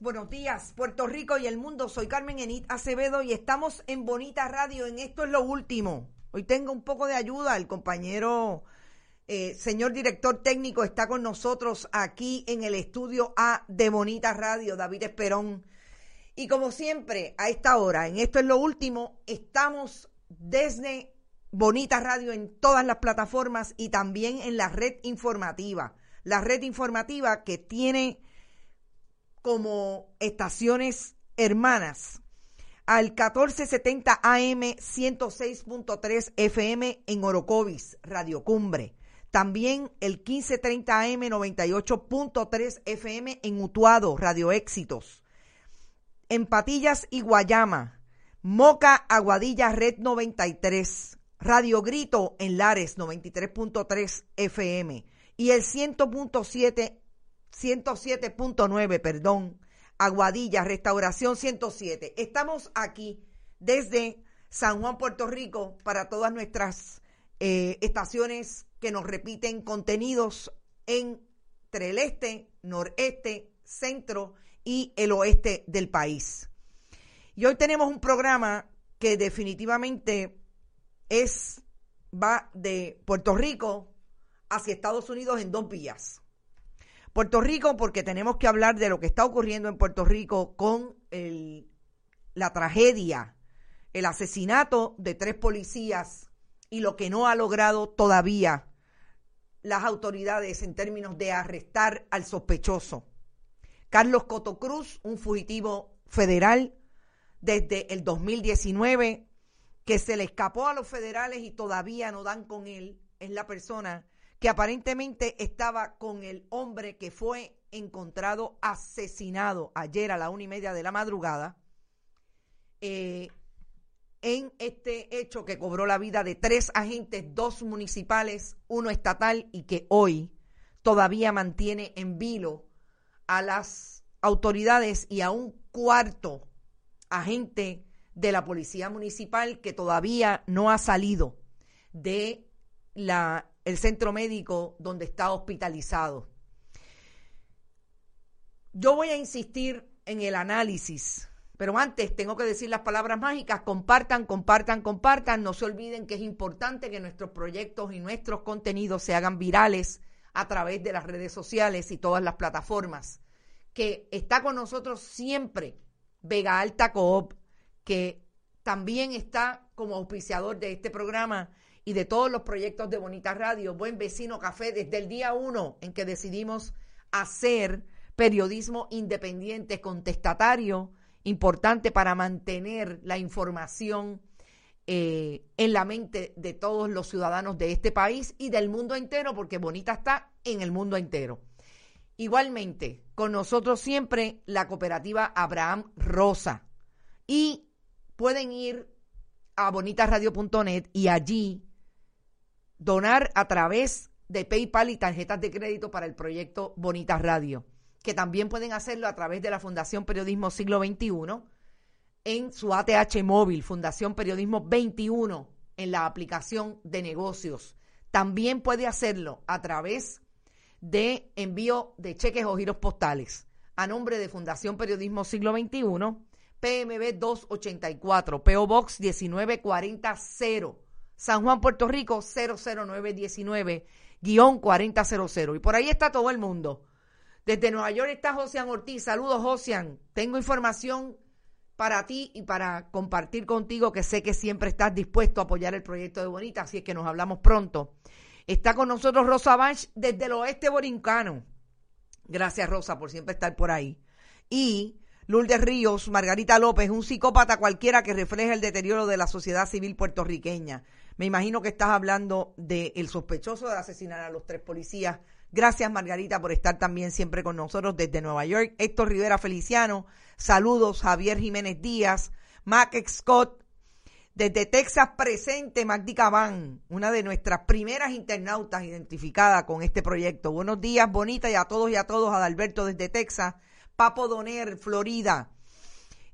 buenos días, Puerto Rico y el mundo. Soy Carmen Enit Acevedo y estamos en Bonita Radio en Esto es lo último. Hoy tengo un poco de ayuda, el compañero, eh, señor director técnico, está con nosotros aquí en el estudio A de Bonita Radio, David Esperón. Y como siempre, a esta hora, en Esto es lo último, estamos desde Bonita Radio en todas las plataformas y también en la red informativa. La red informativa que tiene como estaciones hermanas al 1470 AM 106.3 FM en Orocovis, Radio Cumbre. También el 1530 AM 98.3 FM en Utuado, Radio Éxitos. En Patillas y Guayama. Moca, Aguadilla, Red 93. Radio Grito en Lares 93.3 FM. Y el 100.7 107.9, perdón, Aguadilla, Restauración 107. Estamos aquí desde San Juan, Puerto Rico, para todas nuestras eh, estaciones que nos repiten contenidos entre el este, noreste, centro y el oeste del país. Y hoy tenemos un programa que definitivamente es va de Puerto Rico hacia Estados Unidos en dos vías. Puerto Rico, porque tenemos que hablar de lo que está ocurriendo en Puerto Rico con la tragedia, el asesinato de tres policías y lo que no ha logrado todavía las autoridades en términos de arrestar al sospechoso. Carlos Cotocruz, un fugitivo federal desde el 2019, que se le escapó a los federales y todavía no dan con él, es la persona que aparentemente estaba con el hombre que fue encontrado asesinado ayer a la una y media de la madrugada eh, en este hecho que cobró la vida de tres agentes, dos municipales, uno estatal y que hoy todavía mantiene en vilo a las autoridades y a un cuarto agente de la policía municipal que todavía no ha salido de la el centro médico donde está hospitalizado. Yo voy a insistir en el análisis, pero antes tengo que decir las palabras mágicas, compartan, compartan, compartan, no se olviden que es importante que nuestros proyectos y nuestros contenidos se hagan virales a través de las redes sociales y todas las plataformas, que está con nosotros siempre Vega Alta Coop, que también está como auspiciador de este programa y de todos los proyectos de Bonita Radio, Buen Vecino Café, desde el día uno en que decidimos hacer periodismo independiente, contestatario, importante para mantener la información eh, en la mente de todos los ciudadanos de este país y del mundo entero, porque Bonita está en el mundo entero. Igualmente, con nosotros siempre la cooperativa Abraham Rosa. Y pueden ir a bonitasradio.net y allí donar a través de PayPal y tarjetas de crédito para el proyecto Bonitas Radio, que también pueden hacerlo a través de la Fundación Periodismo Siglo XXI en su ATH móvil, Fundación Periodismo 21, en la aplicación de negocios. También puede hacerlo a través de envío de cheques o giros postales a nombre de Fundación Periodismo Siglo XXI, PMB 284, PO Box 19400 San Juan, Puerto Rico, 00919-4000. Y por ahí está todo el mundo. Desde Nueva York está Josian Ortiz. Saludos, Josian. Tengo información para ti y para compartir contigo que sé que siempre estás dispuesto a apoyar el proyecto de Bonita, así es que nos hablamos pronto. Está con nosotros Rosa Banch desde el oeste borincano. Gracias, Rosa, por siempre estar por ahí. Y Lourdes Ríos, Margarita López, un psicópata cualquiera que refleja el deterioro de la sociedad civil puertorriqueña. Me imagino que estás hablando del sospechoso de asesinar a los tres policías. Gracias, Margarita, por estar también siempre con nosotros desde Nueva York. Héctor Rivera Feliciano, saludos. Javier Jiménez Díaz, Mac Scott, desde Texas presente, Magdi Cabán, una de nuestras primeras internautas identificadas con este proyecto. Buenos días, bonita, y a todos y a todos, Adalberto desde Texas, Papo Doner, Florida,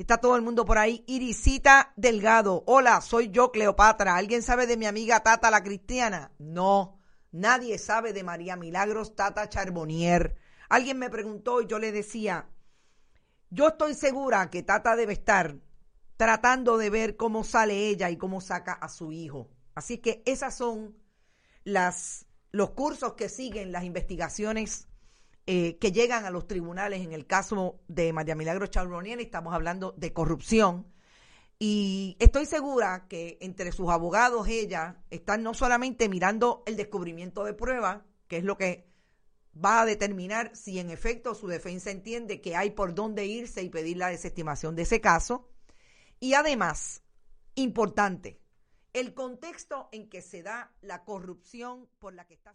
Está todo el mundo por ahí. Irisita Delgado. Hola, soy yo, Cleopatra. ¿Alguien sabe de mi amiga Tata la Cristiana? No, nadie sabe de María Milagros Tata Charbonnier. Alguien me preguntó y yo le decía, Yo estoy segura que Tata debe estar tratando de ver cómo sale ella y cómo saca a su hijo. Así que esas son las, los cursos que siguen las investigaciones eh, que llegan a los tribunales en el caso de María Milagro Chauronier. Estamos hablando de corrupción. Y estoy segura que entre sus abogados ella están no solamente mirando el descubrimiento de prueba, que es lo que va a determinar si en efecto su defensa entiende que hay por dónde irse y pedir la desestimación de ese caso. Y además, importante, el contexto en que se da la corrupción por la que está.